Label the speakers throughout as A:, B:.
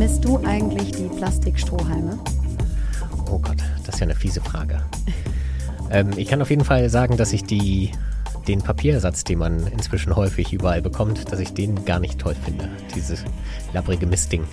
A: Vermisst du eigentlich die Plastikstrohhalme?
B: Oh Gott, das ist ja eine fiese Frage. ähm, ich kann auf jeden Fall sagen, dass ich die, den Papiersatz, den man inzwischen häufig überall bekommt, dass ich den gar nicht toll finde. Dieses labbrige Mistding.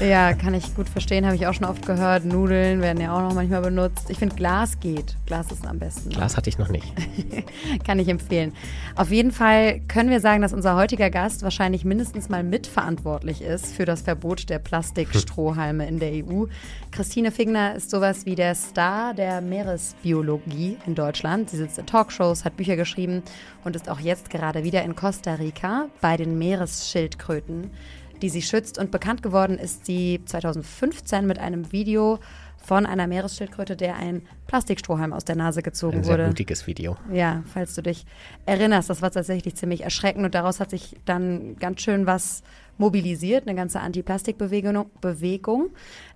A: Ja, kann ich gut verstehen, habe ich auch schon oft gehört. Nudeln werden ja auch noch manchmal benutzt. Ich finde, Glas geht. Glas ist am besten.
B: Glas hatte ich noch nicht.
A: kann ich empfehlen. Auf jeden Fall können wir sagen, dass unser heutiger Gast wahrscheinlich mindestens mal mitverantwortlich ist für das Verbot der Plastikstrohhalme in der EU. Christine Figner ist sowas wie der Star der Meeresbiologie in Deutschland. Sie sitzt in Talkshows, hat Bücher geschrieben und ist auch jetzt gerade wieder in Costa Rica bei den Meeresschildkröten die sie schützt. Und bekannt geworden ist sie 2015 mit einem Video von einer Meeresschildkröte, der ein Plastikstrohhalm aus der Nase gezogen
B: ein
A: wurde.
B: Ein sehr blutiges Video.
A: Ja, falls du dich erinnerst, das war tatsächlich ziemlich erschreckend und daraus hat sich dann ganz schön was mobilisiert, eine ganze Anti-Plastik-Bewegung, Bewegung,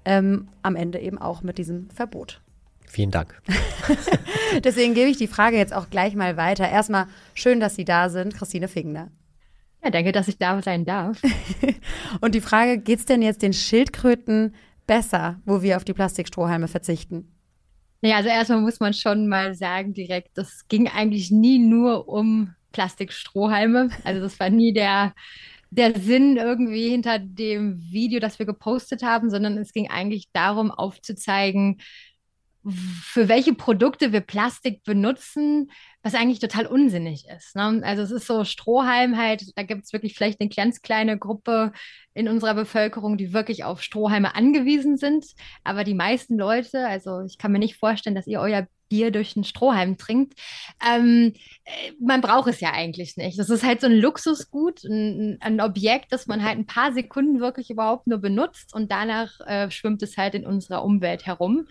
A: ähm, am Ende eben auch mit diesem Verbot.
B: Vielen Dank.
A: Deswegen gebe ich die Frage jetzt auch gleich mal weiter. Erstmal schön, dass Sie da sind, Christine Fingner.
C: Ja, danke, dass ich da sein darf.
A: Und die Frage, geht es denn jetzt den Schildkröten besser, wo wir auf die Plastikstrohhalme verzichten?
C: Naja, also erstmal muss man schon mal sagen direkt, das ging eigentlich nie nur um Plastikstrohhalme. Also das war nie der, der Sinn irgendwie hinter dem Video, das wir gepostet haben, sondern es ging eigentlich darum aufzuzeigen, für welche Produkte wir Plastik benutzen, was eigentlich total unsinnig ist. Ne? Also es ist so Strohhalm halt, da gibt es wirklich vielleicht eine ganz kleine Gruppe in unserer Bevölkerung, die wirklich auf Strohhalme angewiesen sind. Aber die meisten Leute, also ich kann mir nicht vorstellen, dass ihr euer Bier durch einen Strohhalm trinkt. Ähm, äh, man braucht es ja eigentlich nicht. Das ist halt so ein Luxusgut, ein, ein, Objekt, das man halt ein paar Sekunden wirklich überhaupt nur benutzt und danach äh, schwimmt es halt in unserer Umwelt herum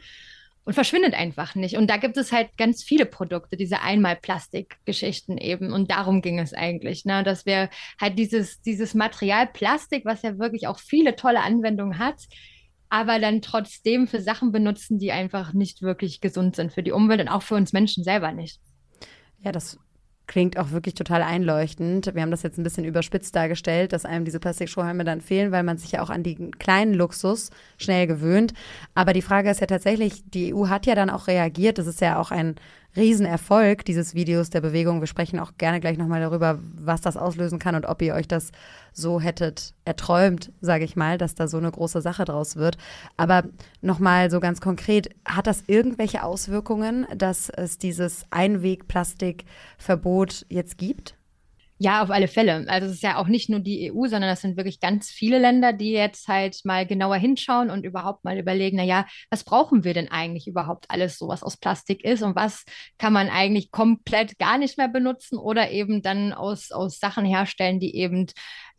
C: und verschwindet einfach nicht. Und da gibt es halt ganz viele Produkte, diese Einmal-Plastik-Geschichten eben. Und darum ging es eigentlich, ne? dass wir halt dieses, dieses Material Plastik, was ja wirklich auch viele tolle Anwendungen hat, aber dann trotzdem für Sachen benutzen, die einfach nicht wirklich gesund sind für die Umwelt und auch für uns Menschen selber nicht.
A: Ja, das klingt auch wirklich total einleuchtend. Wir haben das jetzt ein bisschen überspitzt dargestellt, dass einem diese Plastikstrohhalme dann fehlen, weil man sich ja auch an den kleinen Luxus schnell gewöhnt. Aber die Frage ist ja tatsächlich, die EU hat ja dann auch reagiert. Das ist ja auch ein Riesenerfolg dieses Videos der Bewegung. Wir sprechen auch gerne gleich nochmal darüber, was das auslösen kann und ob ihr euch das so hättet erträumt, sage ich mal, dass da so eine große Sache draus wird. Aber nochmal so ganz konkret, hat das irgendwelche Auswirkungen, dass es dieses Einwegplastikverbot jetzt gibt?
C: Ja, auf alle Fälle. Also es ist ja auch nicht nur die EU, sondern es sind wirklich ganz viele Länder, die jetzt halt mal genauer hinschauen und überhaupt mal überlegen, na ja, was brauchen wir denn eigentlich überhaupt alles so, was aus Plastik ist und was kann man eigentlich komplett gar nicht mehr benutzen oder eben dann aus, aus Sachen herstellen, die eben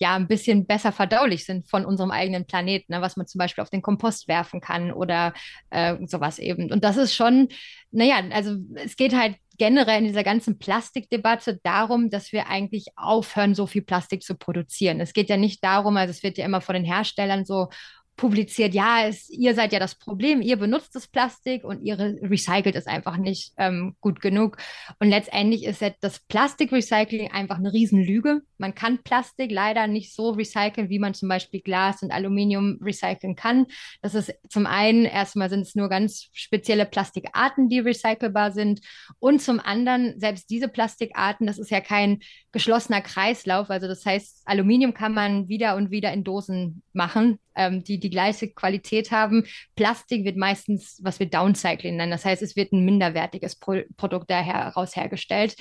C: ja ein bisschen besser verdaulich sind von unserem eigenen Planeten, ne, was man zum Beispiel auf den Kompost werfen kann oder äh, sowas eben. Und das ist schon, naja, also es geht halt generell in dieser ganzen Plastikdebatte darum, dass wir eigentlich aufhören, so viel Plastik zu produzieren. Es geht ja nicht darum, also es wird ja immer von den Herstellern so publiziert, ja, es, ihr seid ja das Problem, ihr benutzt das Plastik und ihr recycelt es einfach nicht ähm, gut genug. Und letztendlich ist das Plastikrecycling einfach eine Riesenlüge. Man kann Plastik leider nicht so recyceln, wie man zum Beispiel Glas und Aluminium recyceln kann. Das ist zum einen, erstmal sind es nur ganz spezielle Plastikarten, die recycelbar sind. Und zum anderen, selbst diese Plastikarten, das ist ja kein geschlossener Kreislauf. Also das heißt, Aluminium kann man wieder und wieder in Dosen machen, ähm, die die gleiche Qualität haben. Plastik wird meistens, was wir Downcycling nennen. Das heißt, es wird ein minderwertiges Pro Produkt daraus hergestellt.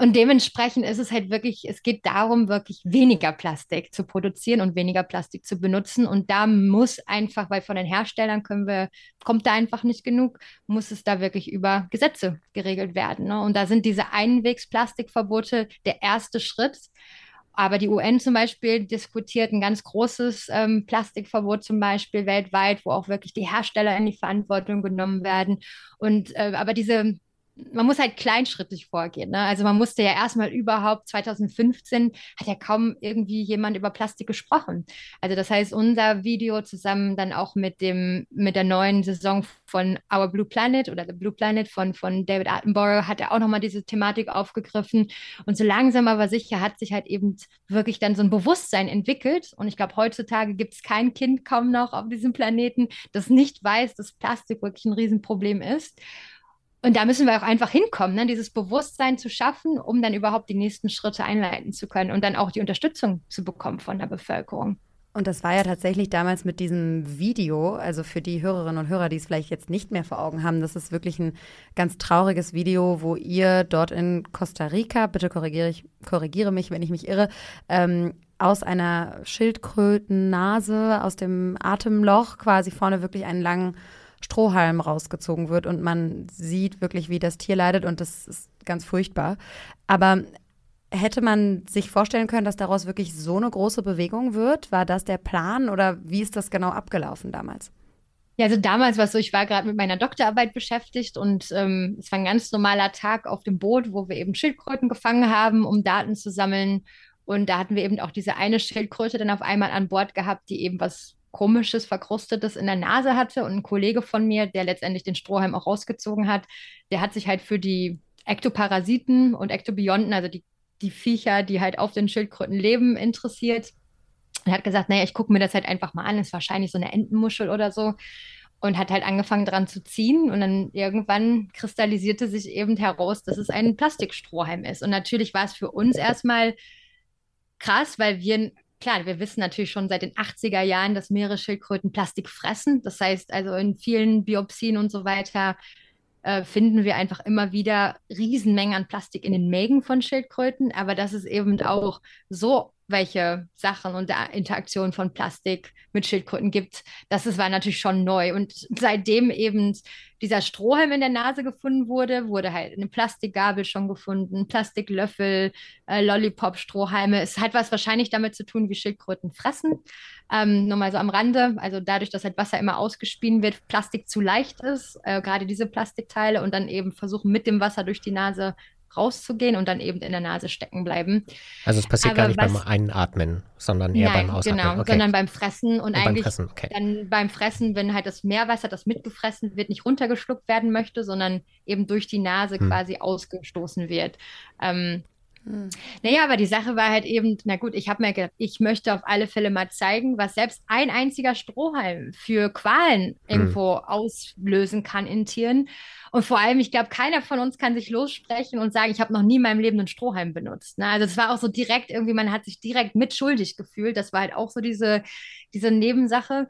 C: Und dementsprechend ist es halt wirklich, es geht darum, wirklich weniger Plastik zu produzieren und weniger Plastik zu benutzen. Und da muss einfach, weil von den Herstellern können wir, kommt da einfach nicht genug, muss es da wirklich über Gesetze geregelt werden. Ne? Und da sind diese Einwegsplastikverbote der erste Schritt. Aber die UN zum Beispiel diskutiert ein ganz großes ähm, Plastikverbot zum Beispiel weltweit, wo auch wirklich die Hersteller in die Verantwortung genommen werden. Und äh, aber diese man muss halt kleinschrittig vorgehen. Ne? Also man musste ja erstmal überhaupt, 2015 hat ja kaum irgendwie jemand über Plastik gesprochen. Also das heißt, unser Video zusammen dann auch mit dem, mit der neuen Saison von Our Blue Planet oder The Blue Planet von, von David Attenborough hat er auch nochmal diese Thematik aufgegriffen. Und so langsam aber sicher hat sich halt eben wirklich dann so ein Bewusstsein entwickelt. Und ich glaube, heutzutage gibt es kein Kind kaum noch auf diesem Planeten, das nicht weiß, dass Plastik wirklich ein Riesenproblem ist. Und da müssen wir auch einfach hinkommen, ne? dieses Bewusstsein zu schaffen, um dann überhaupt die nächsten Schritte einleiten zu können und dann auch die Unterstützung zu bekommen von der Bevölkerung.
A: Und das war ja tatsächlich damals mit diesem Video, also für die Hörerinnen und Hörer, die es vielleicht jetzt nicht mehr vor Augen haben, das ist wirklich ein ganz trauriges Video, wo ihr dort in Costa Rica, bitte korrigiere, ich, korrigiere mich, wenn ich mich irre, ähm, aus einer Schildkrötennase, aus dem Atemloch quasi vorne wirklich einen langen Strohhalm rausgezogen wird und man sieht wirklich, wie das Tier leidet und das ist ganz furchtbar. Aber hätte man sich vorstellen können, dass daraus wirklich so eine große Bewegung wird? War das der Plan oder wie ist das genau abgelaufen damals?
C: Ja, also damals war es so, ich war gerade mit meiner Doktorarbeit beschäftigt und ähm, es war ein ganz normaler Tag auf dem Boot, wo wir eben Schildkröten gefangen haben, um Daten zu sammeln. Und da hatten wir eben auch diese eine Schildkröte dann auf einmal an Bord gehabt, die eben was komisches, verkrustetes in der Nase hatte. Und ein Kollege von mir, der letztendlich den Strohhalm auch rausgezogen hat, der hat sich halt für die Ektoparasiten und Ektobionten, also die, die Viecher, die halt auf den Schildkröten leben, interessiert. Er hat gesagt, naja, ich gucke mir das halt einfach mal an, ist wahrscheinlich so eine Entenmuschel oder so. Und hat halt angefangen dran zu ziehen. Und dann irgendwann kristallisierte sich eben heraus, dass es ein Plastikstrohhalm ist. Und natürlich war es für uns erstmal krass, weil wir klar, wir wissen natürlich schon seit den 80er Jahren, dass Meeresschildkröten Plastik fressen. Das heißt also in vielen Biopsien und so weiter äh, finden wir einfach immer wieder Riesenmengen an Plastik in den Mägen von Schildkröten. Aber das ist eben auch so welche Sachen und der Interaktion von Plastik mit Schildkröten gibt. Das ist, war natürlich schon neu. Und seitdem eben dieser Strohhalm in der Nase gefunden wurde, wurde halt eine Plastikgabel schon gefunden, Plastiklöffel, äh, Lollipop-Strohhalme. Es hat was wahrscheinlich damit zu tun, wie Schildkröten fressen. Ähm, nur mal so am Rande. Also dadurch, dass halt Wasser immer ausgespien wird, Plastik zu leicht ist, äh, gerade diese Plastikteile und dann eben versuchen mit dem Wasser durch die Nase rauszugehen und dann eben in der Nase stecken bleiben.
B: Also es passiert Aber gar nicht was, beim Einatmen, sondern eher
C: nein,
B: beim Ausatmen.
C: Genau, okay. sondern beim Fressen und, und eigentlich beim Fressen, okay. dann beim Fressen, wenn halt das Meerwasser, das mitgefressen wird, nicht runtergeschluckt werden möchte, sondern eben durch die Nase hm. quasi ausgestoßen wird. Ähm, hm. Naja, aber die Sache war halt eben, na gut, ich habe mir gedacht, ich möchte auf alle Fälle mal zeigen, was selbst ein einziger Strohhalm für Qualen hm. irgendwo auslösen kann in Tieren. Und vor allem, ich glaube, keiner von uns kann sich lossprechen und sagen, ich habe noch nie in meinem Leben einen Strohhalm benutzt. Ne? Also es war auch so direkt irgendwie, man hat sich direkt mitschuldig gefühlt. Das war halt auch so diese, diese Nebensache.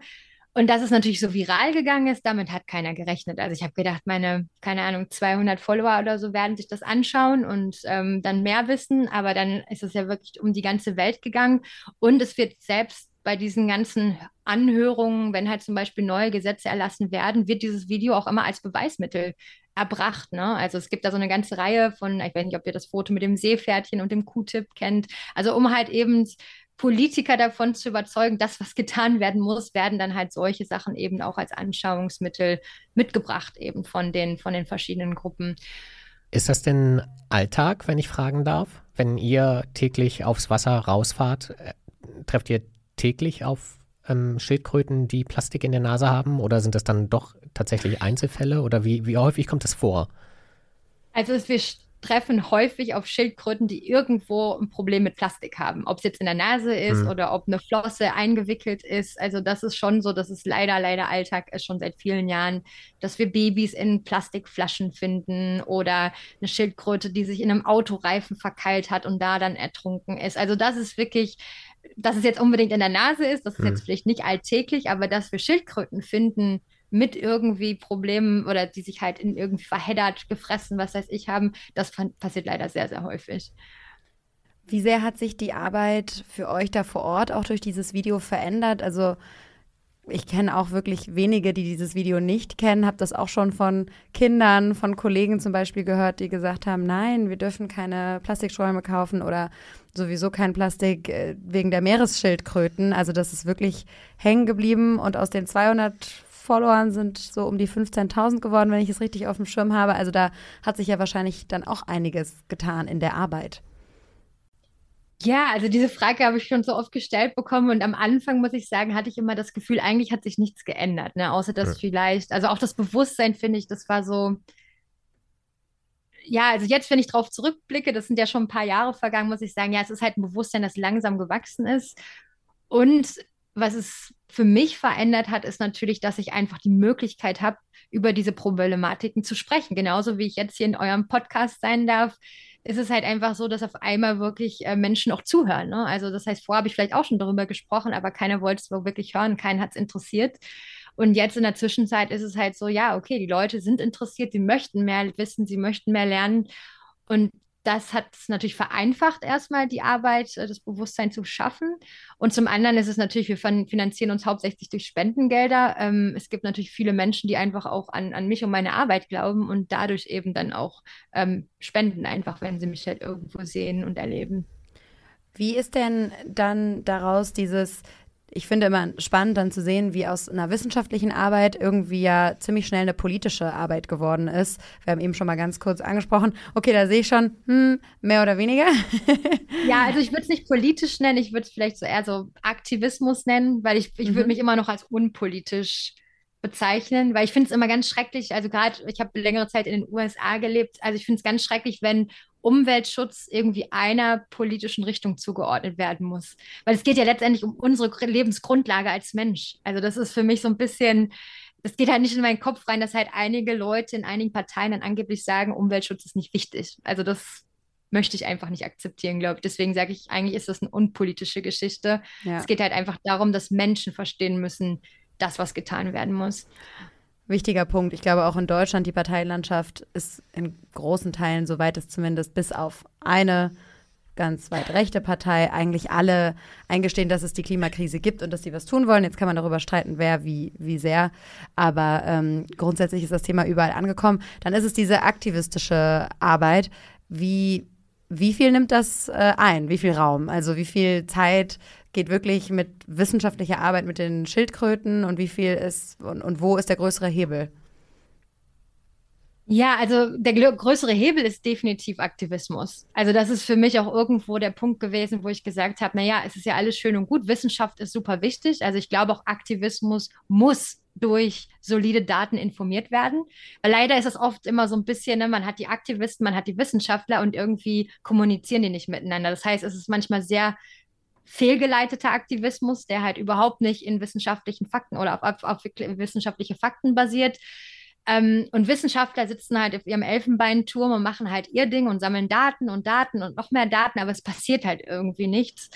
C: Und dass es natürlich so viral gegangen ist, damit hat keiner gerechnet. Also ich habe gedacht, meine, keine Ahnung, 200 Follower oder so werden sich das anschauen und ähm, dann mehr wissen. Aber dann ist es ja wirklich um die ganze Welt gegangen. Und es wird selbst bei diesen ganzen Anhörungen, wenn halt zum Beispiel neue Gesetze erlassen werden, wird dieses Video auch immer als Beweismittel erbracht. Ne? Also es gibt da so eine ganze Reihe von, ich weiß nicht, ob ihr das Foto mit dem Seepferdchen und dem Q-Tip kennt. Also um halt eben Politiker davon zu überzeugen, dass was getan werden muss, werden dann halt solche Sachen eben auch als Anschauungsmittel mitgebracht, eben von den, von den verschiedenen Gruppen.
B: Ist das denn Alltag, wenn ich fragen darf? Wenn ihr täglich aufs Wasser rausfahrt, äh, trefft ihr täglich auf ähm, Schildkröten, die Plastik in der Nase haben? Oder sind das dann doch tatsächlich Einzelfälle? Oder wie, wie häufig kommt das vor?
C: Also wir treffen häufig auf Schildkröten, die irgendwo ein Problem mit Plastik haben. Ob es jetzt in der Nase ist mhm. oder ob eine Flosse eingewickelt ist. Also das ist schon so, dass es leider, leider Alltag ist schon seit vielen Jahren, dass wir Babys in Plastikflaschen finden oder eine Schildkröte, die sich in einem Autoreifen verkeilt hat und da dann ertrunken ist. Also das ist wirklich dass es jetzt unbedingt in der Nase ist, das ist mhm. jetzt vielleicht nicht alltäglich, aber dass wir Schildkröten finden, mit irgendwie Problemen oder die sich halt in irgendwie verheddert, gefressen, was weiß ich, haben, das passiert leider sehr, sehr häufig.
A: Wie sehr hat sich die Arbeit für euch da vor Ort auch durch dieses Video verändert? Also ich kenne auch wirklich wenige, die dieses Video nicht kennen, habe das auch schon von Kindern, von Kollegen zum Beispiel gehört, die gesagt haben, nein, wir dürfen keine Plastikschäume kaufen oder sowieso kein Plastik äh, wegen der Meeresschildkröten. Also das ist wirklich hängen geblieben und aus den 200 Facebook-Followern sind so um die 15.000 geworden, wenn ich es richtig auf dem Schirm habe. Also da hat sich ja wahrscheinlich dann auch einiges getan in der Arbeit.
C: Ja, also diese Frage habe ich schon so oft gestellt bekommen und am Anfang, muss ich sagen, hatte ich immer das Gefühl, eigentlich hat sich nichts geändert, ne? Außer dass ja. vielleicht, also auch das Bewusstsein, finde ich, das war so, ja, also jetzt, wenn ich darauf zurückblicke, das sind ja schon ein paar Jahre vergangen, muss ich sagen, ja, es ist halt ein Bewusstsein, das langsam gewachsen ist. Und was es für mich verändert hat, ist natürlich, dass ich einfach die Möglichkeit habe, über diese Problematiken zu sprechen. Genauso wie ich jetzt hier in eurem Podcast sein darf, ist es halt einfach so, dass auf einmal wirklich äh, Menschen auch zuhören. Ne? Also das heißt, vorher habe ich vielleicht auch schon darüber gesprochen, aber keiner wollte es wirklich hören, keinen hat es interessiert. Und jetzt in der Zwischenzeit ist es halt so, ja, okay, die Leute sind interessiert, sie möchten mehr wissen, sie möchten mehr lernen. Und das hat es natürlich vereinfacht, erstmal die Arbeit, äh, das Bewusstsein zu schaffen. Und zum anderen ist es natürlich, wir finanzieren uns hauptsächlich durch Spendengelder. Ähm, es gibt natürlich viele Menschen, die einfach auch an, an mich und meine Arbeit glauben und dadurch eben dann auch ähm, spenden, einfach wenn sie mich halt irgendwo sehen und erleben.
A: Wie ist denn dann daraus dieses ich finde immer spannend dann zu sehen, wie aus einer wissenschaftlichen Arbeit irgendwie ja ziemlich schnell eine politische Arbeit geworden ist. Wir haben eben schon mal ganz kurz angesprochen. Okay, da sehe ich schon, hm, mehr oder weniger.
C: ja, also ich würde es nicht politisch nennen, ich würde es vielleicht so eher so Aktivismus nennen, weil ich, ich mhm. würde mich immer noch als unpolitisch bezeichnen, weil ich finde es immer ganz schrecklich, also gerade, ich habe längere Zeit in den USA gelebt, also ich finde es ganz schrecklich, wenn Umweltschutz irgendwie einer politischen Richtung zugeordnet werden muss. Weil es geht ja letztendlich um unsere Lebensgrundlage als Mensch. Also das ist für mich so ein bisschen, das geht halt nicht in meinen Kopf rein, dass halt einige Leute in einigen Parteien dann angeblich sagen, Umweltschutz ist nicht wichtig. Also das möchte ich einfach nicht akzeptieren, glaube ich. Deswegen sage ich, eigentlich ist das eine unpolitische Geschichte. Ja. Es geht halt einfach darum, dass Menschen verstehen müssen, das, was getan werden muss
A: wichtiger Punkt. Ich glaube, auch in Deutschland, die Parteilandschaft ist in großen Teilen, soweit es zumindest bis auf eine ganz weit rechte Partei, eigentlich alle eingestehen, dass es die Klimakrise gibt und dass sie was tun wollen. Jetzt kann man darüber streiten, wer wie, wie sehr. Aber ähm, grundsätzlich ist das Thema überall angekommen. Dann ist es diese aktivistische Arbeit. Wie, wie viel nimmt das äh, ein? Wie viel Raum? Also wie viel Zeit geht wirklich mit wissenschaftlicher Arbeit mit den Schildkröten und wie viel ist und, und wo ist der größere Hebel?
C: Ja, also der größere Hebel ist definitiv Aktivismus. Also das ist für mich auch irgendwo der Punkt gewesen, wo ich gesagt habe, naja, es ist ja alles schön und gut, Wissenschaft ist super wichtig. Also ich glaube auch Aktivismus muss durch solide Daten informiert werden. Weil leider ist es oft immer so ein bisschen, ne, man hat die Aktivisten, man hat die Wissenschaftler und irgendwie kommunizieren die nicht miteinander. Das heißt, es ist manchmal sehr fehlgeleiteter Aktivismus, der halt überhaupt nicht in wissenschaftlichen Fakten oder auf, auf, auf wissenschaftliche Fakten basiert. Ähm, und Wissenschaftler sitzen halt auf ihrem Elfenbeinturm und machen halt ihr Ding und sammeln Daten und Daten und noch mehr Daten, aber es passiert halt irgendwie nichts.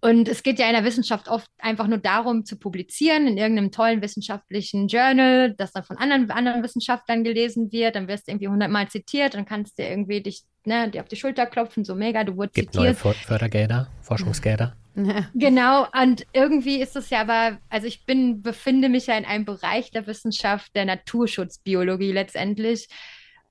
C: Und es geht ja in der Wissenschaft oft einfach nur darum, zu publizieren in irgendeinem tollen wissenschaftlichen Journal, das dann von anderen, anderen Wissenschaftlern gelesen wird. Dann wirst du irgendwie hundertmal zitiert, dann kannst du irgendwie dich ne, dir auf die Schulter klopfen, so mega, du wurdest
B: Gibt zitiert. neue Fördergelder, Forschungsgelder.
C: Genau, und irgendwie ist es ja aber, also ich bin, befinde mich ja in einem Bereich der Wissenschaft, der Naturschutzbiologie letztendlich,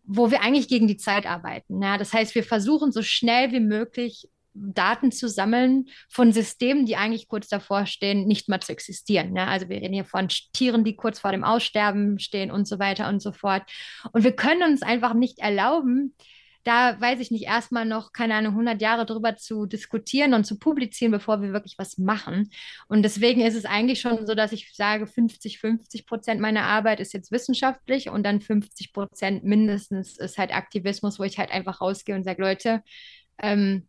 C: wo wir eigentlich gegen die Zeit arbeiten. Ja, das heißt, wir versuchen so schnell wie möglich Daten zu sammeln von Systemen, die eigentlich kurz davor stehen, nicht mehr zu existieren. Ne? Also wir reden hier von Tieren, die kurz vor dem Aussterben stehen und so weiter und so fort. Und wir können uns einfach nicht erlauben, da weiß ich nicht, erstmal noch, keine Ahnung, 100 Jahre drüber zu diskutieren und zu publizieren, bevor wir wirklich was machen. Und deswegen ist es eigentlich schon so, dass ich sage, 50, 50 Prozent meiner Arbeit ist jetzt wissenschaftlich und dann 50 Prozent mindestens ist halt Aktivismus, wo ich halt einfach rausgehe und sage, Leute, ähm,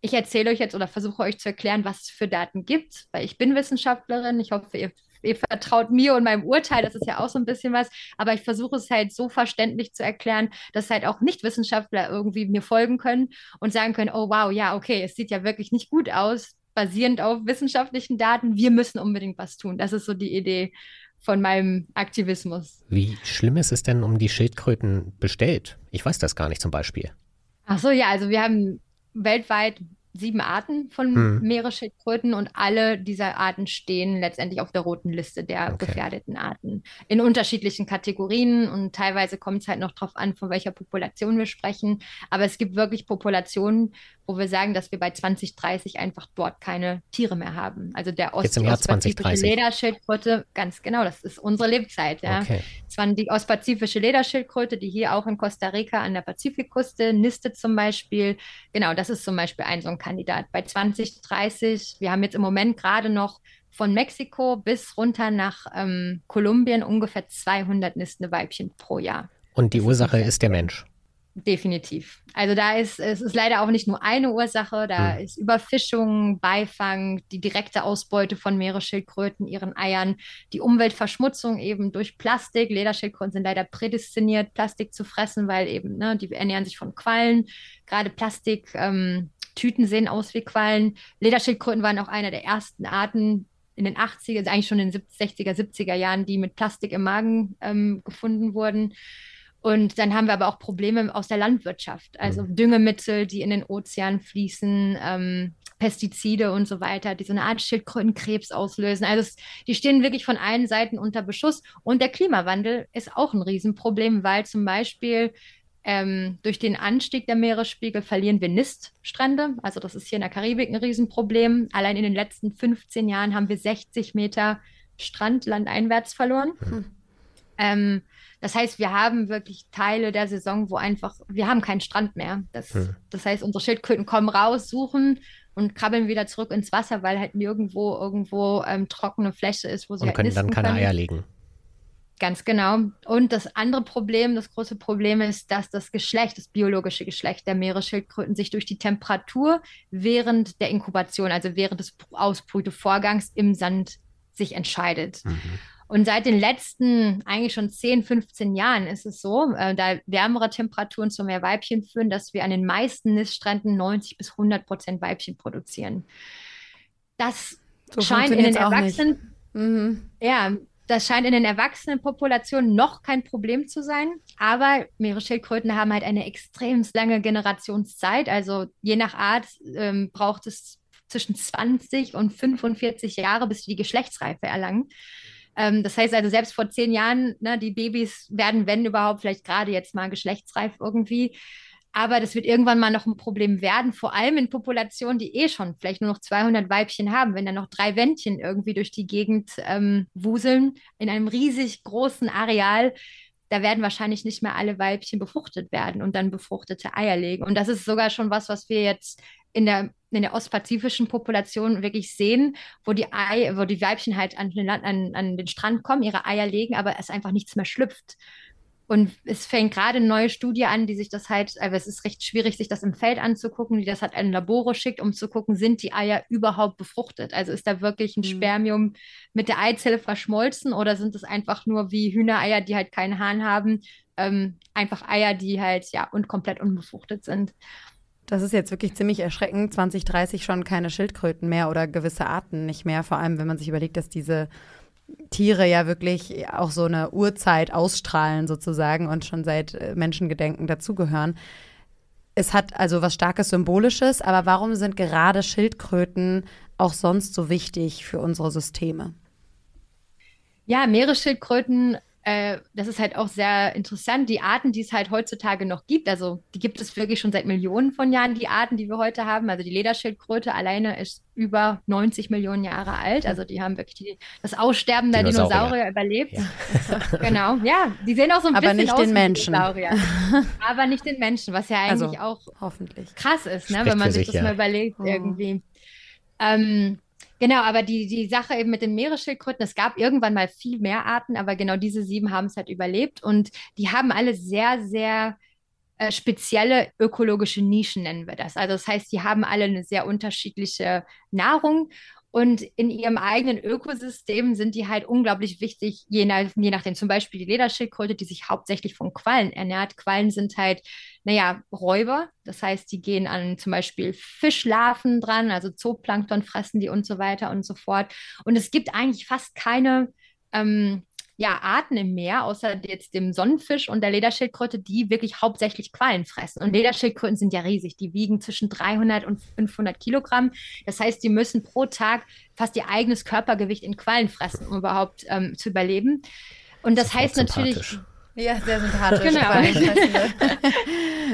C: ich erzähle euch jetzt oder versuche euch zu erklären, was es für Daten gibt, weil ich bin Wissenschaftlerin. Ich hoffe, ihr, ihr, vertraut mir und meinem Urteil. Das ist ja auch so ein bisschen was. Aber ich versuche es halt so verständlich zu erklären, dass halt auch Nicht-Wissenschaftler irgendwie mir folgen können und sagen können, oh wow, ja, okay, es sieht ja wirklich nicht gut aus, basierend auf wissenschaftlichen Daten. Wir müssen unbedingt was tun. Das ist so die Idee von meinem Aktivismus.
B: Wie schlimm ist es denn um die Schildkröten bestellt? Ich weiß das gar nicht zum Beispiel.
C: Ach so, ja, also wir haben weltweit sieben Arten von hm. Meeresschildkröten und alle dieser Arten stehen letztendlich auf der roten Liste der okay. gefährdeten Arten in unterschiedlichen Kategorien und teilweise kommt es halt noch darauf an, von welcher Population wir sprechen. Aber es gibt wirklich Populationen, wo wir sagen, dass wir bei 2030 einfach dort keine Tiere mehr haben. Also der
B: Ost Jetzt im Jahr 2030.
C: Lederschildkröte, ganz genau, das ist unsere Lebzeit. Ja. Okay. Es die ostpazifische Lederschildkröte, die hier auch in Costa Rica an der Pazifikküste nistet zum Beispiel. Genau, das ist zum Beispiel ein so ein Kandidat. Bei 2030, wir haben jetzt im Moment gerade noch von Mexiko bis runter nach ähm, Kolumbien ungefähr 200 nistende Weibchen pro Jahr.
B: Und die Ursache ist der Mensch.
C: Definitiv. Also da ist, es ist leider auch nicht nur eine Ursache, da hm. ist Überfischung, Beifang, die direkte Ausbeute von Meeresschildkröten, ihren Eiern, die Umweltverschmutzung eben durch Plastik. Lederschildkröten sind leider prädestiniert, Plastik zu fressen, weil eben, ne, die ernähren sich von Quallen. Gerade Plastik, ähm, sehen aus wie Quallen. Lederschildkröten waren auch einer der ersten Arten, in den 80er, also eigentlich schon in den 60er, 70er Jahren, die mit Plastik im Magen ähm, gefunden wurden. Und dann haben wir aber auch Probleme aus der Landwirtschaft, also mhm. Düngemittel, die in den Ozean fließen, ähm, Pestizide und so weiter, die so eine Art Schildkrötenkrebs auslösen. Also es, die stehen wirklich von allen Seiten unter Beschuss. Und der Klimawandel ist auch ein Riesenproblem, weil zum Beispiel ähm, durch den Anstieg der Meeresspiegel verlieren wir Niststrände. Also das ist hier in der Karibik ein Riesenproblem. Allein in den letzten 15 Jahren haben wir 60 Meter Strand landeinwärts verloren. Mhm. Ähm, das heißt, wir haben wirklich Teile der Saison, wo einfach, wir haben keinen Strand mehr. Das, mhm. das heißt, unsere Schildkröten kommen raus, suchen und krabbeln wieder zurück ins Wasser, weil halt nirgendwo irgendwo ähm, trockene Fläche ist, wo sie
B: und halt können dann keine können. Eier legen.
C: Ganz genau. Und das andere Problem, das große Problem ist, dass das Geschlecht, das biologische Geschlecht der Meeresschildkröten sich durch die Temperatur während der Inkubation, also während des Ausbrütevorgangs im Sand sich entscheidet. Mhm. Und seit den letzten eigentlich schon 10, 15 Jahren ist es so, äh, da wärmere Temperaturen zu mehr Weibchen führen, dass wir an den meisten Niststränden 90 bis 100 Prozent Weibchen produzieren. Das so scheint in den Erwachsenen, mhm. ja, das scheint in den Erwachsenenpopulationen noch kein Problem zu sein, aber Meeresschildkröten haben halt eine extrem lange Generationszeit. Also je nach Art ähm, braucht es zwischen 20 und 45 Jahre, bis sie die Geschlechtsreife erlangen. Ähm, das heißt also, selbst vor zehn Jahren, ne, die Babys werden, wenn überhaupt, vielleicht gerade jetzt mal geschlechtsreif irgendwie. Aber das wird irgendwann mal noch ein Problem werden, vor allem in Populationen, die eh schon vielleicht nur noch 200 Weibchen haben. Wenn dann noch drei Wändchen irgendwie durch die Gegend ähm, wuseln, in einem riesig großen Areal, da werden wahrscheinlich nicht mehr alle Weibchen befruchtet werden und dann befruchtete Eier legen. Und das ist sogar schon was, was wir jetzt in der, in der ostpazifischen Population wirklich sehen, wo die, Ei, wo die Weibchen halt an den, an, an den Strand kommen, ihre Eier legen, aber es einfach nichts mehr schlüpft. Und es fängt gerade eine neue Studie an, die sich das halt, also es ist recht schwierig, sich das im Feld anzugucken, die das halt an Labore schickt, um zu gucken, sind die Eier überhaupt befruchtet? Also ist da wirklich ein mhm. Spermium mit der Eizelle verschmolzen oder sind es einfach nur wie Hühnereier, die halt keinen Hahn haben, ähm, einfach Eier, die halt ja und komplett unbefruchtet sind?
A: Das ist jetzt wirklich ziemlich erschreckend. 2030 schon keine Schildkröten mehr oder gewisse Arten nicht mehr. Vor allem, wenn man sich überlegt, dass diese Tiere ja wirklich auch so eine Urzeit ausstrahlen sozusagen und schon seit äh, Menschengedenken dazugehören. Es hat also was starkes Symbolisches, aber warum sind gerade Schildkröten auch sonst so wichtig für unsere Systeme?
C: Ja, Meeresschildkröten äh, das ist halt auch sehr interessant. Die Arten, die es halt heutzutage noch gibt, also die gibt es wirklich schon seit Millionen von Jahren, die Arten, die wir heute haben. Also die Lederschildkröte alleine ist über 90 Millionen Jahre alt. Also die haben wirklich die, das Aussterben der Dinosaurier, Dinosaurier überlebt. Ja. genau, ja. Die sehen auch so ein
A: Aber
C: bisschen
A: nicht
C: aus
A: den Menschen.
C: Dinosaurier. Aber nicht den Menschen, was ja eigentlich also, auch
A: hoffentlich
C: krass ist, ne, wenn man sich, sich das ja. mal überlegt oh. irgendwie. Ähm, Genau, aber die, die Sache eben mit den Meeresschildkröten, es gab irgendwann mal viel mehr Arten, aber genau diese sieben haben es halt überlebt und die haben alle sehr, sehr äh, spezielle ökologische Nischen, nennen wir das. Also das heißt, die haben alle eine sehr unterschiedliche Nahrung und in ihrem eigenen Ökosystem sind die halt unglaublich wichtig, je, nach, je nachdem. Zum Beispiel die Lederschildkröte, die sich hauptsächlich von Quallen ernährt. Quallen sind halt, naja, Räuber. Das heißt, die gehen an zum Beispiel Fischlarven dran, also Zooplankton fressen die und so weiter und so fort. Und es gibt eigentlich fast keine ähm, ja, Arten im Meer, außer jetzt dem Sonnenfisch und der Lederschildkröte, die wirklich hauptsächlich Quallen fressen. Und Lederschildkröten sind ja riesig. Die wiegen zwischen 300 und 500 Kilogramm. Das heißt, die müssen pro Tag fast ihr eigenes Körpergewicht in Quallen fressen, um überhaupt ähm, zu überleben. Und das, das heißt natürlich.
A: Ja, sehr sympathisch. Genau.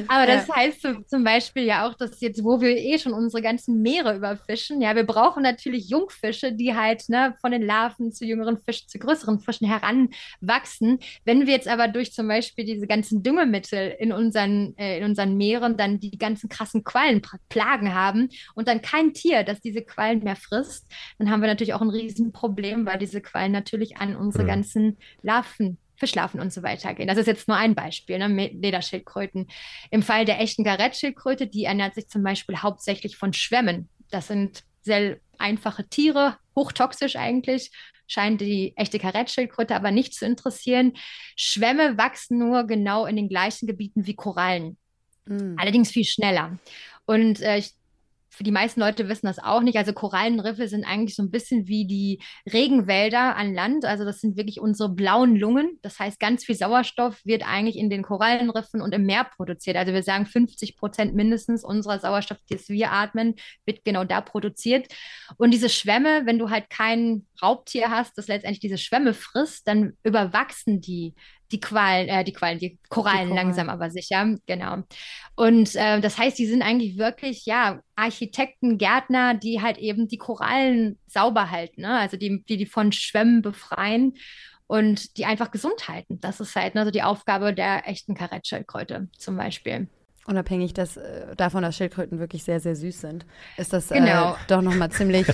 C: Aber das ja. heißt so, zum Beispiel ja auch, dass jetzt, wo wir eh schon unsere ganzen Meere überfischen, ja, wir brauchen natürlich Jungfische, die halt ne, von den Larven zu jüngeren Fischen, zu größeren Fischen heranwachsen. Wenn wir jetzt aber durch zum Beispiel diese ganzen Düngemittel in unseren, äh, in unseren Meeren dann die ganzen krassen Quallenplagen haben und dann kein Tier, das diese Quallen mehr frisst, dann haben wir natürlich auch ein Riesenproblem, weil diese Quallen natürlich an unsere mhm. ganzen Larven Fischlarven und so weiter gehen. Das ist jetzt nur ein Beispiel, ne? Lederschildkröten. Im Fall der echten Garettschildkröte, die ernährt sich zum Beispiel hauptsächlich von Schwämmen. Das sind sehr einfache Tiere, hochtoxisch eigentlich, scheint die echte Karettschildkröte aber nicht zu interessieren. Schwämme wachsen nur genau in den gleichen Gebieten wie Korallen. Mm. Allerdings viel schneller. Und äh, ich für die meisten Leute wissen das auch nicht. Also Korallenriffe sind eigentlich so ein bisschen wie die Regenwälder an Land. Also das sind wirklich unsere blauen Lungen. Das heißt, ganz viel Sauerstoff wird eigentlich in den Korallenriffen und im Meer produziert. Also wir sagen 50 Prozent mindestens unserer Sauerstoff, das wir atmen, wird genau da produziert. Und diese Schwämme, wenn du halt kein Raubtier hast, das letztendlich diese Schwämme frisst, dann überwachsen die die Qualen, äh, die Qualen, die Korallen, die langsam aber sicher, genau. Und äh, das heißt, die sind eigentlich wirklich, ja, Architekten, Gärtner, die halt eben die Korallen sauber halten, ne? also die, die die von Schwämmen befreien und die einfach gesund halten. Das ist halt also die Aufgabe der echten Karettschildkröte zum Beispiel.
A: Unabhängig dass, äh, davon, dass Schildkröten wirklich sehr, sehr süß sind, ist das äh, genau. äh, doch nochmal ziemlich.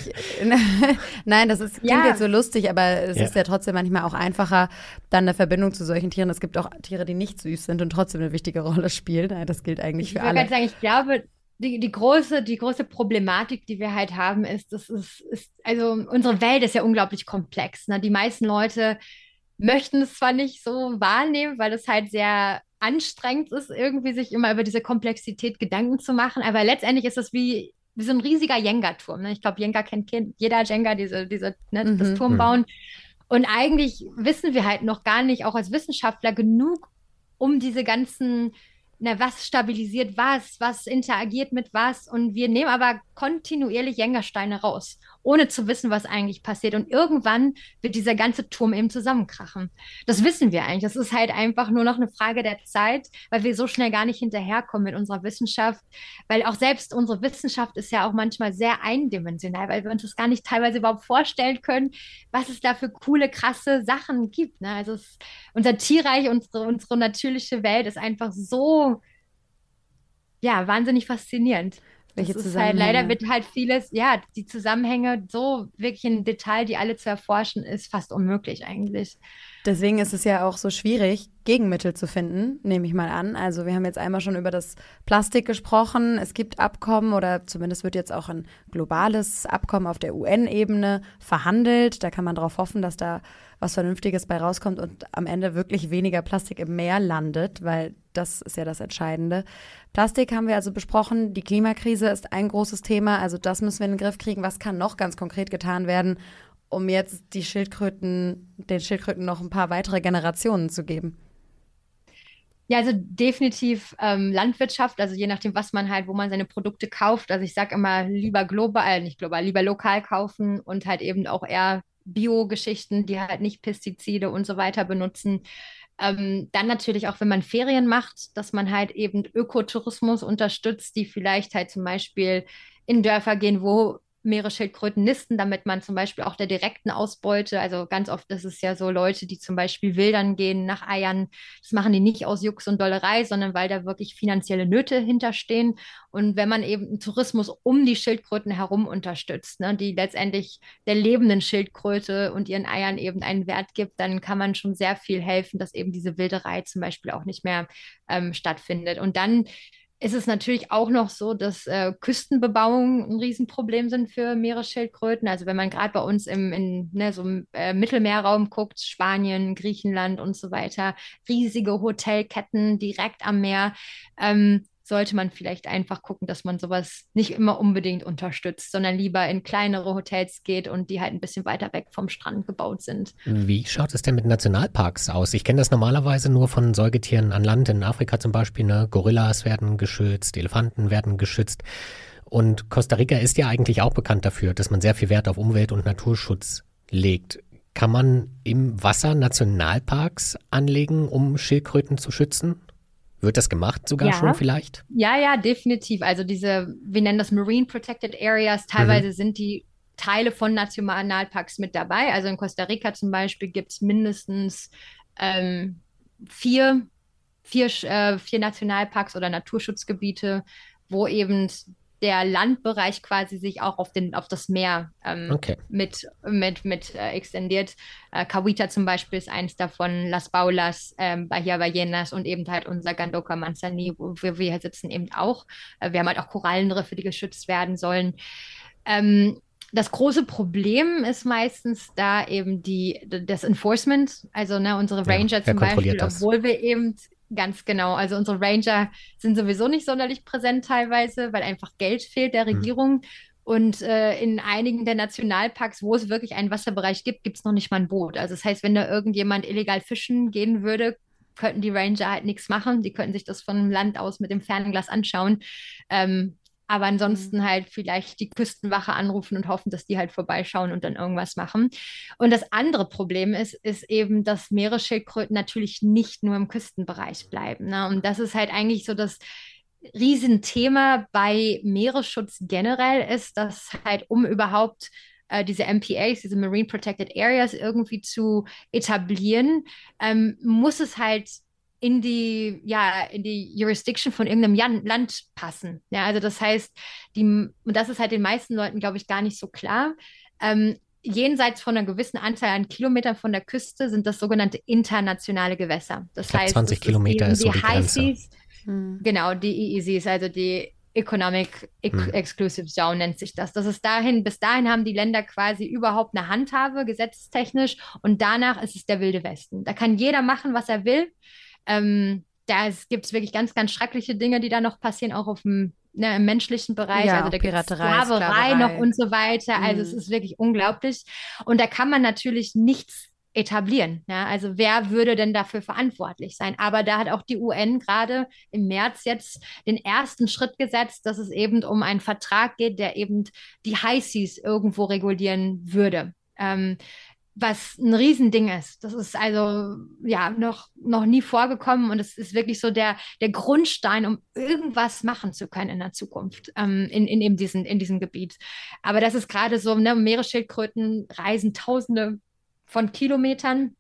A: Nein, das ist, klingt ja. jetzt so lustig, aber es ja. ist ja trotzdem manchmal auch einfacher, dann eine Verbindung zu solchen Tieren. Es gibt auch Tiere, die nicht süß sind und trotzdem eine wichtige Rolle spielen. Das gilt eigentlich
C: ich
A: für alle.
C: Ich sagen, ich glaube, die, die, große, die große Problematik, die wir halt haben, ist, das ist, ist also unsere Welt ist ja unglaublich komplex. Ne? Die meisten Leute möchten es zwar nicht so wahrnehmen, weil es halt sehr anstrengend ist, irgendwie sich immer über diese Komplexität Gedanken zu machen. Aber letztendlich ist das wie, wie so ein riesiger Jenga-Turm. Ne? Ich glaube, Jenga kennt jeder Jenga, diese, diese, ne, mhm. das Turmbauen. Und eigentlich wissen wir halt noch gar nicht, auch als Wissenschaftler, genug, um diese ganzen na, was stabilisiert was, was interagiert mit was. Und wir nehmen aber kontinuierlich Jengersteine raus, ohne zu wissen, was eigentlich passiert. Und irgendwann wird dieser ganze Turm eben zusammenkrachen. Das wissen wir eigentlich. Das ist halt einfach nur noch eine Frage der Zeit, weil wir so schnell gar nicht hinterherkommen mit unserer Wissenschaft. Weil auch selbst unsere Wissenschaft ist ja auch manchmal sehr eindimensional, weil wir uns das gar nicht teilweise überhaupt vorstellen können, was es da für coole, krasse Sachen gibt. Ne? Also es, unser Tierreich, unsere, unsere natürliche Welt ist einfach so ja, wahnsinnig faszinierend. Welche das ist halt, leider wird halt vieles, ja, die Zusammenhänge so wirklich in Detail, die alle zu erforschen, ist fast unmöglich eigentlich.
A: Deswegen ist es ja auch so schwierig, Gegenmittel zu finden, nehme ich mal an. Also wir haben jetzt einmal schon über das Plastik gesprochen. Es gibt Abkommen oder zumindest wird jetzt auch ein globales Abkommen auf der UN-Ebene verhandelt. Da kann man darauf hoffen, dass da was Vernünftiges bei rauskommt und am Ende wirklich weniger Plastik im Meer landet, weil das ist ja das Entscheidende. Plastik haben wir also besprochen. Die Klimakrise ist ein großes Thema. Also das müssen wir in den Griff kriegen. Was kann noch ganz konkret getan werden, um jetzt die Schildkröten, den Schildkröten noch ein paar weitere Generationen zu geben?
C: Ja, also definitiv ähm, Landwirtschaft, also je nachdem, was man halt, wo man seine Produkte kauft. Also ich sage immer lieber global, äh, nicht global, lieber lokal kaufen und halt eben auch eher Bio-Geschichten, die halt nicht Pestizide und so weiter benutzen. Ähm, dann natürlich auch, wenn man Ferien macht, dass man halt eben Ökotourismus unterstützt, die vielleicht halt zum Beispiel in Dörfer gehen, wo Meeresschildkröten nisten, damit man zum Beispiel auch der direkten Ausbeute, also ganz oft ist es ja so Leute, die zum Beispiel wildern gehen nach Eiern, das machen die nicht aus Jux und Dollerei, sondern weil da wirklich finanzielle Nöte hinterstehen. Und wenn man eben Tourismus um die Schildkröten herum unterstützt, ne, die letztendlich der lebenden Schildkröte und ihren Eiern eben einen Wert gibt, dann kann man schon sehr viel helfen, dass eben diese Wilderei zum Beispiel auch nicht mehr ähm, stattfindet. Und dann ist es natürlich auch noch so, dass äh, Küstenbebauung ein Riesenproblem sind für Meeresschildkröten. Also wenn man gerade bei uns im, in, ne, so äh, Mittelmeerraum guckt, Spanien, Griechenland und so weiter, riesige Hotelketten direkt am Meer. Ähm, sollte man vielleicht einfach gucken, dass man sowas nicht immer unbedingt unterstützt, sondern lieber in kleinere Hotels geht und die halt ein bisschen weiter weg vom Strand gebaut sind.
B: Wie schaut es denn mit Nationalparks aus? Ich kenne das normalerweise nur von Säugetieren an Land, in Afrika zum Beispiel. Ne? Gorillas werden geschützt, Elefanten werden geschützt. Und Costa Rica ist ja eigentlich auch bekannt dafür, dass man sehr viel Wert auf Umwelt- und Naturschutz legt. Kann man im Wasser Nationalparks anlegen, um Schildkröten zu schützen? Wird das gemacht sogar
C: Ja.
B: schon vielleicht?
C: Ja, ja, definitiv. Also diese, wir nennen das Marine Protected Areas. Teilweise sind die Teile von Nationalparks mit dabei. Also in Costa Rica zum Beispiel gibt es mindestens ähm, vier, vier, äh, vier Nationalparks oder Naturschutzgebiete, wo eben der Landbereich quasi sich auch auf den, auf das Meer ähm,
B: Okay.
C: mit, mit, mit äh, extendiert. Äh, Cahuita zum Beispiel ist eins davon, Las Baulas, ähm, Bahia Ballenas und eben halt unser Gandoca Manzani, wo wir, wir hier sitzen, eben auch. Äh, wir haben halt auch Korallenriffe, die geschützt werden sollen. Ähm, das große Problem ist meistens da eben die, das Enforcement. Also ne, unsere
B: Ja,
C: Ranger
B: wer
C: zum Beispiel,
B: das?
C: obwohl wir eben ganz genau, also unsere Ranger sind sowieso nicht sonderlich präsent teilweise, weil einfach Geld fehlt der
B: Mhm.
C: Regierung. Und äh, in einigen der Nationalparks, wo es wirklich einen Wasserbereich gibt, gibt es noch nicht mal ein Boot. Also das heißt, wenn da irgendjemand illegal fischen gehen würde, könnten die Ranger halt nichts machen. Die könnten sich das von Land aus mit dem Fernglas anschauen. Ähm, aber ansonsten halt vielleicht die Küstenwache anrufen und hoffen, dass die halt vorbeischauen und dann irgendwas machen. Und das andere Problem ist, ist eben, dass Meeresschildkröten natürlich nicht nur im Küstenbereich bleiben. Ne? Und das ist halt eigentlich so das Riesenthema bei Meeresschutz generell ist, dass halt um überhaupt äh, diese MPAs, diese Marine Protected Areas irgendwie zu etablieren, ähm, muss es halt in die, ja, in die Jurisdiction von irgendeinem Jan Land passen. Ja, also das heißt, die, und das ist halt den meisten Leuten, glaube ich, gar nicht so klar. Ähm, jenseits von einer gewissen Anzahl an Kilometern von der Küste sind das sogenannte internationale Gewässer. Das
B: Ich glaub,
C: heißt,
B: 20
C: es
B: Kilometer
C: eben
B: ist so die
C: High
B: Grenze.
C: Seas,
A: Hm.
C: Genau, die EEZs, also die Economic Ex
B: Hm.
C: Exclusive Zone nennt sich das. Das ist dahin, bis dahin haben die Länder quasi überhaupt eine Handhabe, gesetzestechnisch, und danach ist es der wilde Westen. Da kann jeder machen, was er will. Ähm, da gibt es wirklich ganz, ganz schreckliche Dinge, die da noch passieren, auch auf dem, ne, im menschlichen Bereich.
A: Ja,
C: also da gibt es Sklaverei
A: Sklaverei.
C: noch und so weiter. Also es
A: Mhm.
C: ist wirklich unglaublich. Und da kann man natürlich nichts etablieren. Ja? Also wer würde denn dafür verantwortlich sein? Aber da hat auch die UN gerade im März jetzt den ersten Schritt gesetzt, dass es eben um einen Vertrag geht, der eben die High Seas irgendwo regulieren würde. Ähm, was ein Riesending ist. Das ist also ja noch, noch nie vorgekommen und es ist wirklich so der, der Grundstein, um irgendwas machen zu können in der Zukunft ähm, in, in, eben diesen, in diesem Gebiet. Aber das ist gerade so, ne, Meeresschildkröten reisen tausende von Kilometern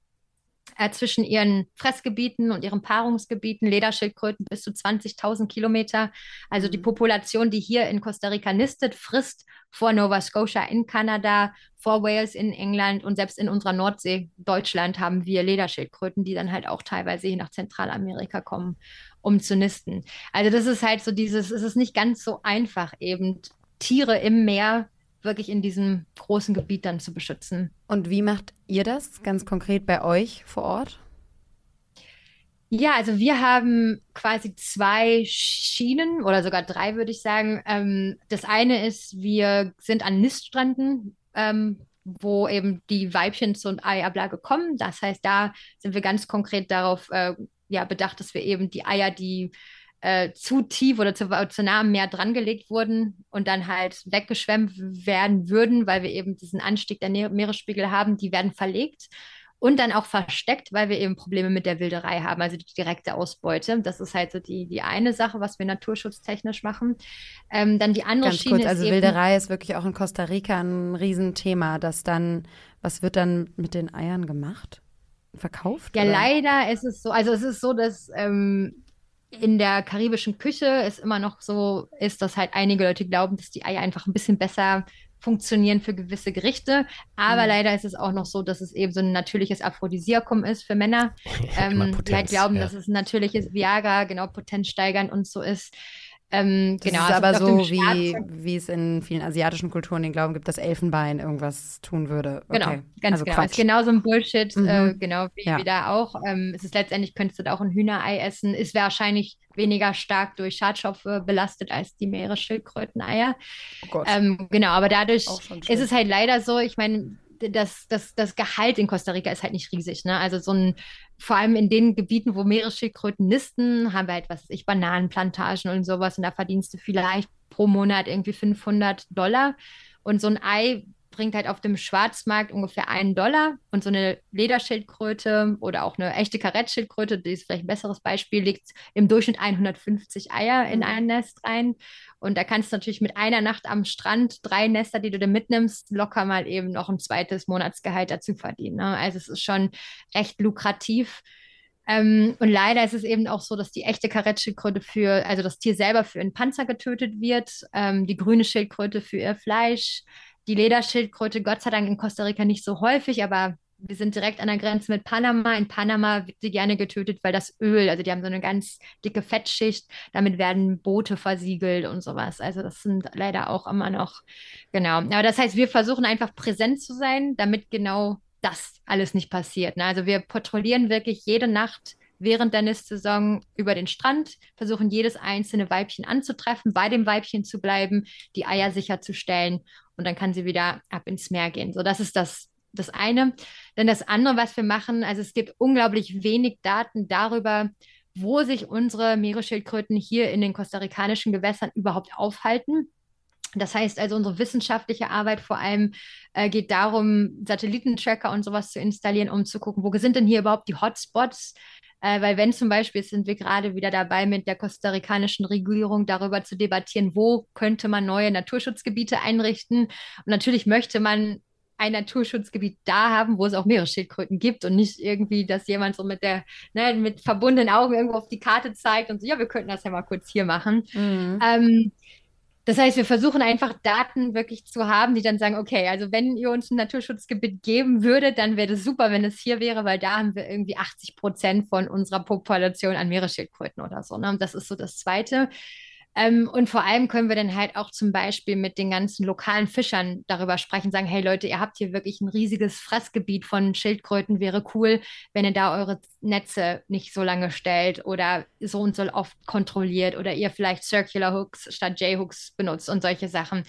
C: äh, zwischen ihren Fressgebieten und ihren Paarungsgebieten, Lederschildkröten bis zu 20.000 Kilometer. Also die
A: Mhm.
C: Population, die hier in Costa Rica nistet, frisst vor Nova Scotia in Kanada, vor Wales in England und selbst in unserer Nordsee, Deutschland, haben wir Lederschildkröten, die dann halt auch teilweise hier nach Zentralamerika kommen, um zu nisten. Also das ist halt so dieses, es ist nicht ganz so einfach, eben Tiere im Meer wirklich in diesem großen Gebiet dann zu beschützen.
A: Und wie macht ihr das ganz konkret bei euch vor Ort?
C: Ja, also wir haben quasi zwei Schienen oder sogar drei, würde ich sagen. Ähm, das eine ist, wir sind an Niststränden, ähm, wo eben die Weibchen zur Eiablage kommen. Das heißt, da sind wir ganz konkret darauf äh, ja, bedacht, dass wir eben die Eier, die äh, zu tief oder zu, zu nah am Meer drangelegt wurden und dann halt weggeschwemmt werden würden, weil wir eben diesen Anstieg der Meeresspiegel haben, die werden verlegt und dann auch versteckt, weil wir eben Probleme mit der Wilderei haben, also die direkte Ausbeute. Das ist halt so die, die eine Sache, was wir naturschutztechnisch machen. Ähm, dann die andere
A: Ganz
C: Schiene
A: kurz,
C: ist
A: also
C: eben,
A: Wilderei ist wirklich auch in Costa Rica ein Riesenthema, dass dann, was wird dann mit den Eiern gemacht? Verkauft?
C: Ja,
A: oder?
C: leider ist es so, also es ist so, dass ähm, in der karibischen Küche es immer noch so ist, dass halt einige Leute glauben, dass die Eier einfach ein bisschen besser funktionieren für gewisse Gerichte. Aber
A: Mhm.
C: leider ist es auch noch so, dass es eben so ein natürliches Aphrodisiakum ist für Männer.
B: Immer
C: ähm, die halt
B: Potenz,
C: glauben,
B: ja.
C: dass es ein natürliches Viagra, genau, Potenz steigern und so ist. Ähm,
A: Das
C: genau,
A: ist
C: also
A: aber so, wie, wie es in vielen asiatischen Kulturen den Glauben gibt, dass Elfenbein irgendwas tun würde.
C: Genau,
A: Okay.
C: ganz
A: also
C: genau.
A: Quatsch.
C: Ist genauso ein Bullshit,
A: Mhm.
C: äh, genau wie,
A: Ja.
C: wie da auch. Ähm, es ist letztendlich, könntest du da auch ein Hühnerei essen, ist wahrscheinlich weniger stark durch Schadstoffe belastet als die Meeresschildkröteneier.
A: Oh Gott.
C: Ähm, genau, aber dadurch ist es halt leider so, ich meine, das, das, das Gehalt in Costa Rica ist halt nicht riesig. Ne? Also so ein, vor allem in den Gebieten, wo Meeresschildkröten nisten, haben wir halt, was weiß ich, Bananenplantagen und sowas und da verdienst du vielleicht pro Monat irgendwie 500 Dollar und so ein Ei bringt halt auf dem Schwarzmarkt ungefähr einen Dollar und so eine Lederschildkröte oder auch eine echte Karettschildkröte, die ist vielleicht ein besseres Beispiel, legt im Durchschnitt 150 Eier in mhm. ein Nest rein. Und da kannst du natürlich mit einer Nacht am Strand drei Nester, die du da mitnimmst, locker mal eben noch ein zweites Monatsgehalt dazu verdienen. Ne? Also es ist schon recht lukrativ. Ähm, und leider ist es eben auch so, dass die echte Karettschildkröte für, also das Tier selber für einen Panzer getötet wird, ähm, die grüne Schildkröte für ihr Fleisch, die Lederschildkröte Gott sei Dank in Costa Rica nicht so häufig, aber wir sind direkt an der Grenze mit Panama. In Panama wird sie gerne getötet, weil das Öl, also die haben so eine ganz dicke Fettschicht, damit werden Boote versiegelt und sowas. Also das sind leider auch immer noch, genau. Aber das heißt, wir versuchen einfach präsent zu sein, damit genau das alles nicht passiert. Ne? Also wir patrouillieren wirklich jede Nacht während der Nistsaison über den Strand, versuchen jedes einzelne Weibchen anzutreffen, bei dem Weibchen zu bleiben, die Eier sicherzustellen und dann kann sie wieder ab ins Meer gehen. So, das ist das, das eine. Denn das andere, was wir machen, also es gibt unglaublich wenig Daten darüber, wo sich unsere Meeresschildkröten hier in den kostarikanischen Gewässern überhaupt aufhalten. Das heißt also, unsere wissenschaftliche Arbeit vor allem äh, geht darum, Satellitentracker und sowas zu installieren, um zu gucken, wo sind denn hier überhaupt die Hotspots? Äh, weil wenn zum Beispiel sind wir gerade wieder dabei, mit der kostarikanischen Regierung darüber zu debattieren, wo könnte man neue Naturschutzgebiete einrichten. Und natürlich möchte man ein Naturschutzgebiet da haben, wo es auch Meeresschildkröten gibt und nicht irgendwie, dass jemand so mit der, ne, mit verbundenen Augen irgendwo auf die Karte zeigt und so, ja, wir könnten das ja mal kurz hier machen. Mhm. Ähm, das heißt, wir versuchen einfach Daten wirklich zu haben, die dann sagen, okay, also wenn ihr uns ein Naturschutzgebiet geben würdet, dann wäre das super, wenn es hier wäre, weil da haben wir irgendwie 80 Prozent von unserer Population an Meeresschildkröten oder so. Ne? Und das ist so das Zweite. Ähm, und vor allem können wir dann halt auch zum Beispiel mit den ganzen lokalen Fischern darüber sprechen, sagen, hey Leute, ihr habt hier wirklich ein riesiges Fressgebiet von Schildkröten, wäre cool, wenn ihr da eure Netze nicht so lange stellt oder so und so oft kontrolliert oder ihr vielleicht Circular Hooks statt J-Hooks benutzt und solche Sachen.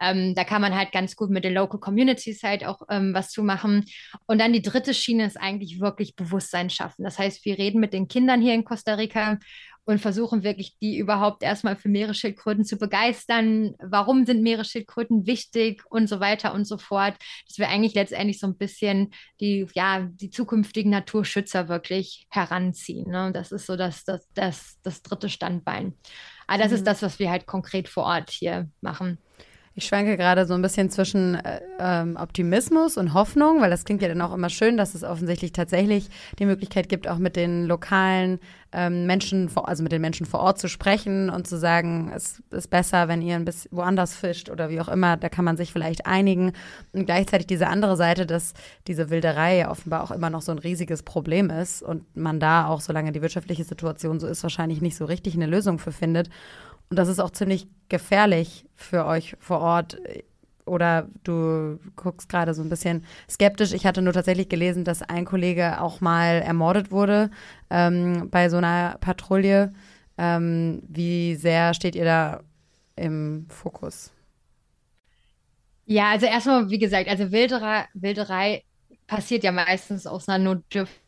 C: Ähm, da kann man halt ganz gut mit den Local Communities halt auch ähm, was zu machen. Und dann die dritte Schiene ist eigentlich wirklich Bewusstsein schaffen. Das heißt, wir reden mit den Kindern hier in Costa Rica und versuchen wirklich, die überhaupt erstmal für Meeresschildkröten zu begeistern. Warum sind Meeresschildkröten wichtig und so weiter und so fort. Dass wir eigentlich letztendlich so ein bisschen die, ja, die zukünftigen Naturschützer wirklich heranziehen. Ne? Das ist so das, das, das, das dritte Standbein. Aber das mhm. ist das, was wir halt konkret vor Ort hier machen.
A: Ich schwanke gerade so ein bisschen zwischen äh, ähm, Optimismus und Hoffnung, weil das klingt ja dann auch immer schön, dass es offensichtlich tatsächlich die Möglichkeit gibt, auch mit den lokalen ähm, Menschen, vor, also mit den Menschen vor Ort zu sprechen und zu sagen, es ist besser, wenn ihr ein bisschen woanders fischt oder wie auch immer, da kann man sich vielleicht einigen. Und gleichzeitig diese andere Seite, dass diese Wilderei offenbar auch immer noch so ein riesiges Problem ist und man da auch, solange die wirtschaftliche Situation so ist, wahrscheinlich nicht so richtig eine Lösung für findet. Und das ist auch ziemlich gefährlich für euch vor Ort. Oder du guckst gerade so ein bisschen skeptisch. Ich hatte nur tatsächlich gelesen, dass ein Kollege auch mal ermordet wurde ähm, bei so einer Patrouille. Ähm, wie sehr steht ihr da im Fokus?
C: Ja, also erstmal, wie gesagt, also Wilderei, Wilderei passiert ja meistens aus einer Notdürftigkeit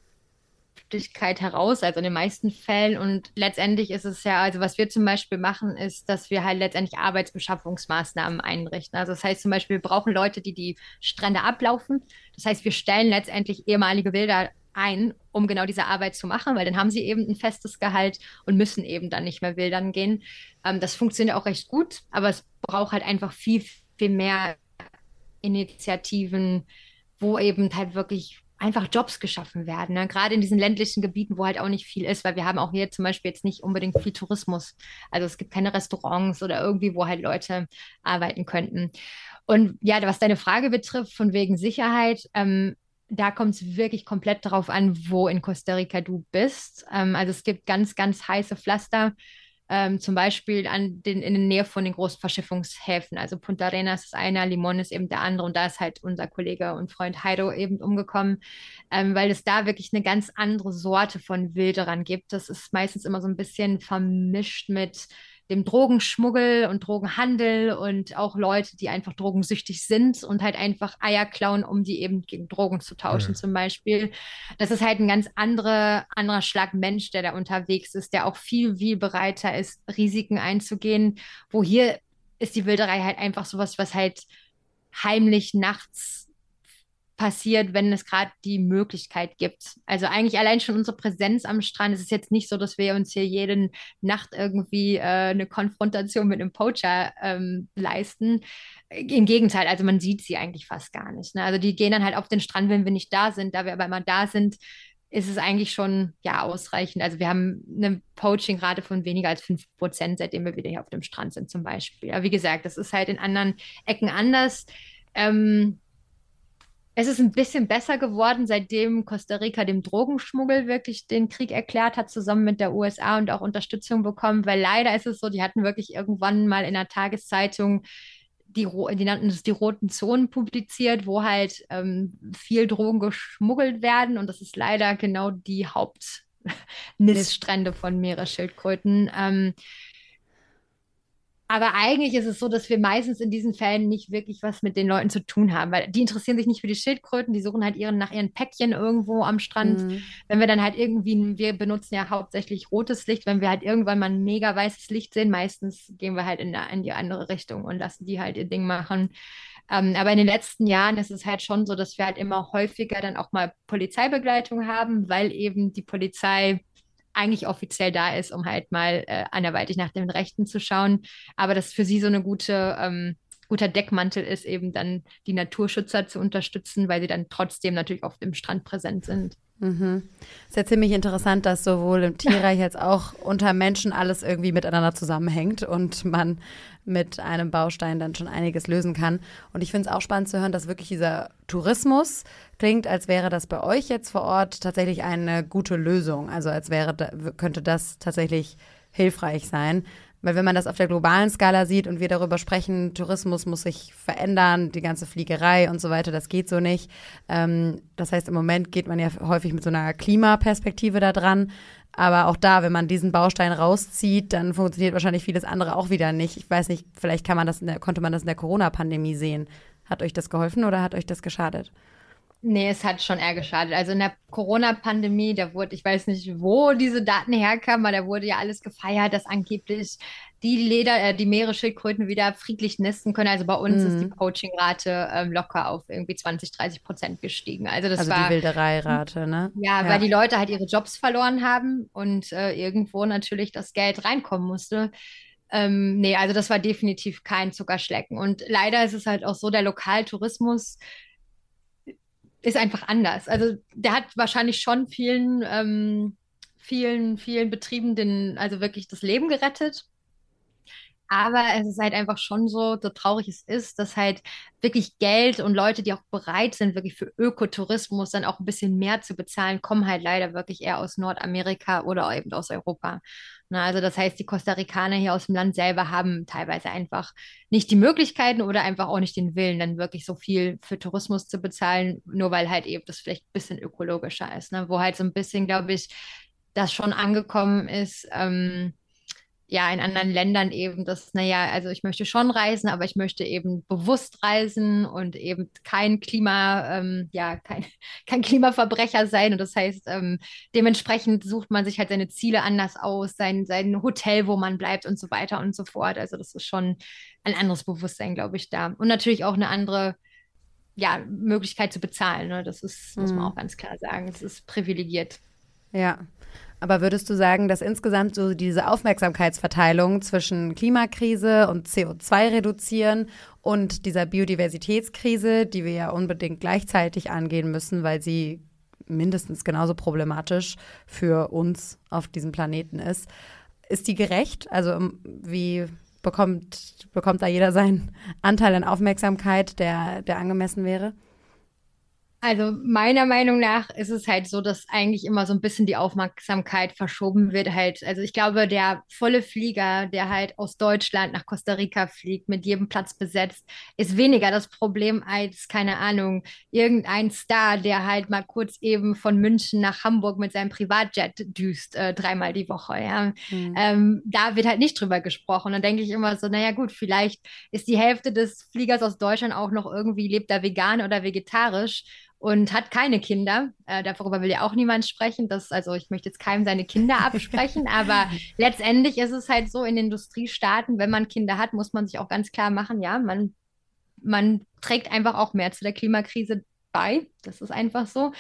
C: Öffentlichkeit heraus, also in den meisten Fällen. Und letztendlich ist es ja, also was wir zum Beispiel machen, ist, dass wir halt letztendlich Arbeitsbeschaffungsmaßnahmen einrichten. Also das heißt zum Beispiel, wir brauchen Leute, die die Strände ablaufen. Das heißt, wir stellen letztendlich ehemalige Wilder ein, um genau diese Arbeit zu machen, weil dann haben sie eben ein festes Gehalt und müssen eben dann nicht mehr wildern gehen. Ähm, das funktioniert auch recht gut, aber es braucht halt einfach viel, viel mehr Initiativen, wo eben halt wirklich einfach Jobs geschaffen werden. Ne? Gerade in diesen ländlichen Gebieten, wo halt auch nicht viel ist, weil wir haben auch hier zum Beispiel jetzt nicht unbedingt viel Tourismus. Also es gibt keine Restaurants oder irgendwie, wo halt Leute arbeiten könnten. Und ja, was deine Frage betrifft, von wegen Sicherheit, ähm, da kommt es wirklich komplett darauf an, wo in Costa Rica du bist. Ähm, also es gibt ganz, ganz heiße Pflaster ähm, zum Beispiel an den, in der Nähe von den großen Verschiffungshäfen. Also Punta Arenas ist einer, Limon ist eben der andere und da ist halt unser Kollege und Freund Heido eben umgekommen, ähm, weil es da wirklich eine ganz andere Sorte von Wilderern gibt. Das ist meistens immer so ein bisschen vermischt mit dem Drogenschmuggel und Drogenhandel und auch Leute, die einfach drogensüchtig sind und halt einfach Eier klauen, um die eben gegen Drogen zu tauschen, mhm. zum Beispiel. Das ist halt ein ganz andere, anderer Schlag Mensch, der da unterwegs ist, der auch viel, viel bereiter ist, Risiken einzugehen, wo hier ist die Wilderei halt einfach sowas, was halt heimlich nachts passiert, wenn es gerade die Möglichkeit gibt. Also eigentlich allein schon unsere Präsenz am Strand. Es ist jetzt nicht so, dass wir uns hier jede Nacht irgendwie äh, eine Konfrontation mit einem Poacher ähm, leisten. Im Gegenteil, also man sieht sie eigentlich fast gar nicht. Ne? Also die gehen dann halt auf den Strand, wenn wir nicht da sind. Da wir aber immer da sind, ist es eigentlich schon ja ausreichend. Also wir haben eine Poaching-Rate von weniger als 5 Prozent, seitdem wir wieder hier auf dem Strand sind zum Beispiel. Aber wie gesagt, das ist halt in anderen Ecken anders. Ähm, es ist ein bisschen besser geworden, seitdem Costa Rica dem Drogenschmuggel wirklich den Krieg erklärt hat, zusammen mit der USA und auch Unterstützung bekommen, weil leider ist es so, die hatten wirklich irgendwann mal in der Tageszeitung die, die nannten es die roten Zonen publiziert, wo halt ähm, viel Drogen geschmuggelt werden und das ist leider genau die Hauptniststrände von Meeresschildkröten. Ähm, aber eigentlich ist es so, dass wir meistens in diesen Fällen nicht wirklich was mit den Leuten zu tun haben, weil die interessieren sich nicht für die Schildkröten, die suchen halt ihren, nach ihren Päckchen irgendwo am Strand. Mhm. Wenn wir dann halt irgendwie, wir benutzen ja hauptsächlich rotes Licht, wenn wir halt irgendwann mal ein mega weißes Licht sehen, meistens gehen wir halt in, in die andere Richtung und lassen die halt ihr Ding machen. Ähm, aber in den letzten Jahren ist es halt schon so, dass wir halt immer häufiger dann auch mal Polizeibegleitung haben, weil eben die Polizei eigentlich offiziell da ist, um halt mal äh, anderweitig nach den Rechten zu schauen. Aber das für sie so eine gute, ähm, guter Deckmantel ist, eben dann die Naturschützer zu unterstützen, weil sie dann trotzdem natürlich auf dem Strand präsent sind.
A: Mhm. Ist ja ziemlich interessant, dass sowohl im Tierreich als auch unter Menschen alles irgendwie miteinander zusammenhängt und man mit einem Baustein dann schon einiges lösen kann. Und ich finde es auch spannend zu hören, dass wirklich dieser Tourismus klingt, als wäre das bei euch jetzt vor Ort tatsächlich eine gute Lösung. Also als wäre, könnte das tatsächlich hilfreich sein. Weil wenn man das auf der globalen Skala sieht und wir darüber sprechen, Tourismus muss sich verändern, die ganze Fliegerei und so weiter, das geht so nicht. Ähm, das heißt, im Moment geht man ja häufig mit so einer Klimaperspektive da dran. Aber auch da, wenn man diesen Baustein rauszieht, dann funktioniert wahrscheinlich vieles andere auch wieder nicht. Ich weiß nicht, vielleicht kann man das der, konnte man das in der Corona-Pandemie sehen. Hat euch das geholfen oder hat euch das geschadet?
C: Nee, es hat schon eher geschadet. Also in der Corona-Pandemie, da wurde, ich weiß nicht, wo diese Daten herkamen, aber da wurde ja alles gefeiert, dass angeblich die Leder, äh, die Meeresschildkröten wieder friedlich nisten können. Also bei uns mhm. ist die Poaching-Rate ähm, locker auf irgendwie 20, 30 Prozent gestiegen. Also das
A: also
C: war
A: die Wildereirate, ne?
C: Ja, ja, weil die Leute halt ihre Jobs verloren haben und äh, irgendwo natürlich das Geld reinkommen musste. Ähm, nee, also das war definitiv kein Zuckerschlecken. Und leider ist es halt auch so, der Lokaltourismus ist einfach anders. Also der hat wahrscheinlich schon vielen, ähm, vielen, vielen Betrieben den, also wirklich das Leben gerettet. Aber es ist halt einfach schon so, so traurig es ist, dass halt wirklich Geld und Leute, die auch bereit sind, wirklich für Ökotourismus dann auch ein bisschen mehr zu bezahlen, kommen halt leider wirklich eher aus Nordamerika oder eben aus Europa. Na, also das heißt, die Costa Ricaner hier aus dem Land selber haben teilweise einfach nicht die Möglichkeiten oder einfach auch nicht den Willen, dann wirklich so viel für Tourismus zu bezahlen, nur weil halt eben das vielleicht ein bisschen ökologischer ist. Ne? Wo halt so ein bisschen, glaube ich, das schon angekommen ist. Ähm, ja, in anderen Ländern eben das, naja, also ich möchte schon reisen, aber ich möchte eben bewusst reisen und eben kein Klima, ähm, ja, kein, kein Klimaverbrecher sein. Und das heißt, ähm, dementsprechend sucht man sich halt seine Ziele anders aus, sein, sein Hotel, wo man bleibt und so weiter und so fort. Also das ist schon ein anderes Bewusstsein, glaube ich, da. Und natürlich auch eine andere ja, Möglichkeit zu bezahlen. Ne? Das ist, muss man mhm. auch ganz klar sagen. Es ist privilegiert.
A: Ja, aber würdest du sagen, dass insgesamt so diese Aufmerksamkeitsverteilung zwischen Klimakrise und CO2 reduzieren und dieser Biodiversitätskrise, die wir ja unbedingt gleichzeitig angehen müssen, weil sie mindestens genauso problematisch für uns auf diesem Planeten ist, ist die gerecht? Also ähm, wie bekommt, bekommt da jeder seinen Anteil an Aufmerksamkeit, der, der angemessen wäre?
C: Also meiner Meinung nach ist es halt so, dass eigentlich immer so ein bisschen die Aufmerksamkeit verschoben wird halt. Also ich glaube, der volle Flieger, der halt aus Deutschland nach Costa Rica fliegt, mit jedem Platz besetzt, ist weniger das Problem als, keine Ahnung, irgendein Star, der halt mal kurz eben von München nach Hamburg mit seinem Privatjet düst, äh, dreimal die Woche. Ja. Mhm. Ähm, da wird halt nicht drüber gesprochen. Dann denke ich immer so, naja gut, vielleicht ist die Hälfte des Fliegers aus Deutschland auch noch irgendwie, lebt da vegan oder vegetarisch und hat keine Kinder. Äh, darüber will ja auch niemand sprechen. Das, also ich möchte jetzt keinem seine Kinder absprechen, aber letztendlich ist es halt so in Industriestaaten, wenn man Kinder hat, muss man sich auch ganz klar machen, ja, man man trägt einfach auch mehr zu der Klimakrise bei. Das ist einfach so.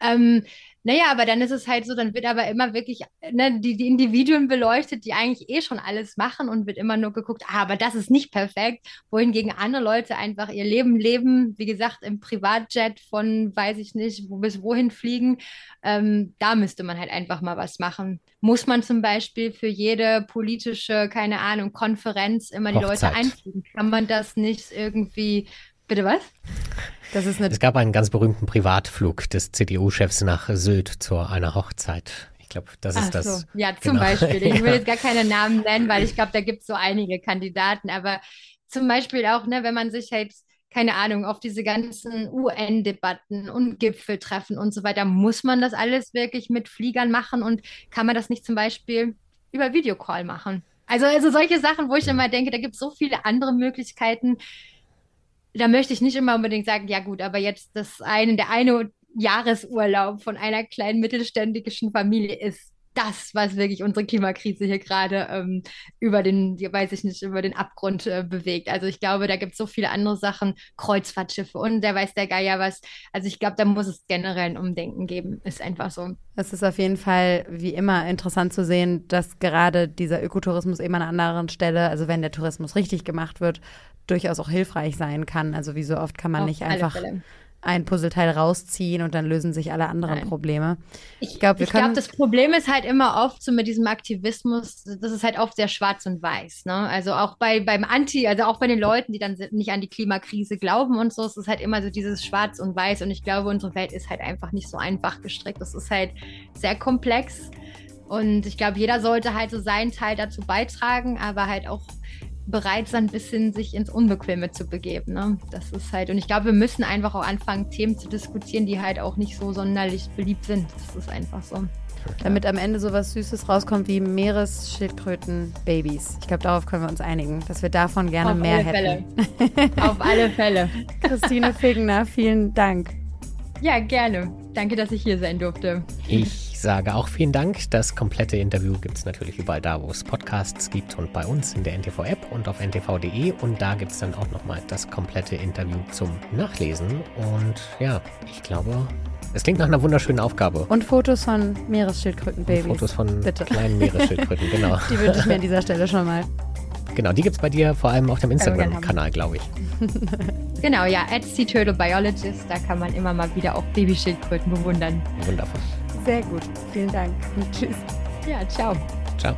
C: Ähm, naja, aber dann ist es halt so, dann wird aber immer wirklich ne, die, die Individuen beleuchtet, die eigentlich eh schon alles machen und wird immer nur geguckt, ah, aber das ist nicht perfekt, wohingegen andere Leute einfach ihr Leben leben, wie gesagt, im Privatjet von, weiß ich nicht, wo bis wohin fliegen. Ähm, da müsste man halt einfach mal was machen. Muss man zum Beispiel für jede politische, keine Ahnung, Konferenz immer die Hochzeit. Leute einfliegen? Kann man das nicht irgendwie Bitte was?
B: Das ist es gab einen ganz berühmten Privatflug des CDU-Chefs nach Sylt zu einer Hochzeit. Ich glaube, das ist Ach das. So.
C: Ja, zum genau. Beispiel. Ich will jetzt gar keine Namen nennen, weil ich glaube, da gibt es so einige Kandidaten. Aber zum Beispiel auch, ne, wenn man sich halt keine Ahnung, auf diese ganzen UN-Debatten und Gipfeltreffen und so weiter, muss man das alles wirklich mit Fliegern machen und kann man das nicht zum Beispiel über Videocall machen? Also, also solche Sachen, wo ich immer denke, da gibt es so viele andere Möglichkeiten, da möchte ich nicht immer unbedingt sagen, ja gut, aber jetzt das eine, der eine Jahresurlaub von einer kleinen mittelständischen Familie ist das, was wirklich unsere Klimakrise hier gerade ähm, über den, weiß ich nicht, über den Abgrund äh, bewegt. Also ich glaube, da gibt es so viele andere Sachen, Kreuzfahrtschiffe und der weiß der Geier was. Also ich glaube, da muss es generell ein Umdenken geben. Ist einfach so.
A: Es ist auf jeden Fall wie immer interessant zu sehen, dass gerade dieser Ökotourismus eben an einer anderen Stelle, also wenn der Tourismus richtig gemacht wird, durchaus auch hilfreich sein kann. Also wie so oft kann man Auf nicht einfach Fälle. ein Puzzleteil rausziehen und dann lösen sich alle anderen Nein. Probleme.
C: Ich glaube, glaub, das Problem ist halt immer oft so mit diesem Aktivismus, das ist halt oft sehr schwarz und weiß. Ne? Also auch bei, beim Anti, also auch bei den Leuten, die dann nicht an die Klimakrise glauben und so, es ist halt immer so dieses schwarz und weiß. Und ich glaube, unsere Welt ist halt einfach nicht so einfach gestrickt. Das ist halt sehr komplex. Und ich glaube, jeder sollte halt so seinen Teil dazu beitragen, aber halt auch bereit sein, ein bisschen sich ins Unbequeme zu begeben. Ne? Das ist halt, und ich glaube, wir müssen einfach auch anfangen, Themen zu diskutieren, die halt auch nicht so sonderlich beliebt sind. Das ist einfach so.
A: Damit am Ende so was Süßes rauskommt wie Meeresschildkröten-Babys. Ich glaube, darauf können wir uns einigen, dass wir davon gerne
C: Auf
A: mehr
C: hätten. Auf alle Fälle.
A: Christine Figner, vielen Dank.
C: Ja, gerne. Danke, dass ich hier sein durfte.
B: Ich sage auch vielen Dank. Das komplette Interview gibt es natürlich überall da, wo es Podcasts gibt und bei uns in der NTV-App und auf ntv.de. Und da gibt es dann auch nochmal das komplette Interview zum Nachlesen. Und ja, ich glaube, es klingt nach einer wunderschönen Aufgabe.
A: Und Fotos von Meeresschildkrötenbabys.
B: Fotos von Bitte. kleinen Meeresschildkröten, genau.
A: Die wünsche ich mir an dieser Stelle schon mal.
B: Genau, die gibt es bei dir vor allem auf dem Instagram-Kanal, glaube ich.
C: genau, ja, at Sea Turtle Biologist, da kann man immer mal wieder auch Babyschildkröten bewundern.
B: Wundervoll.
A: Sehr gut, vielen Dank und tschüss.
C: Ja, ciao.
B: Ciao.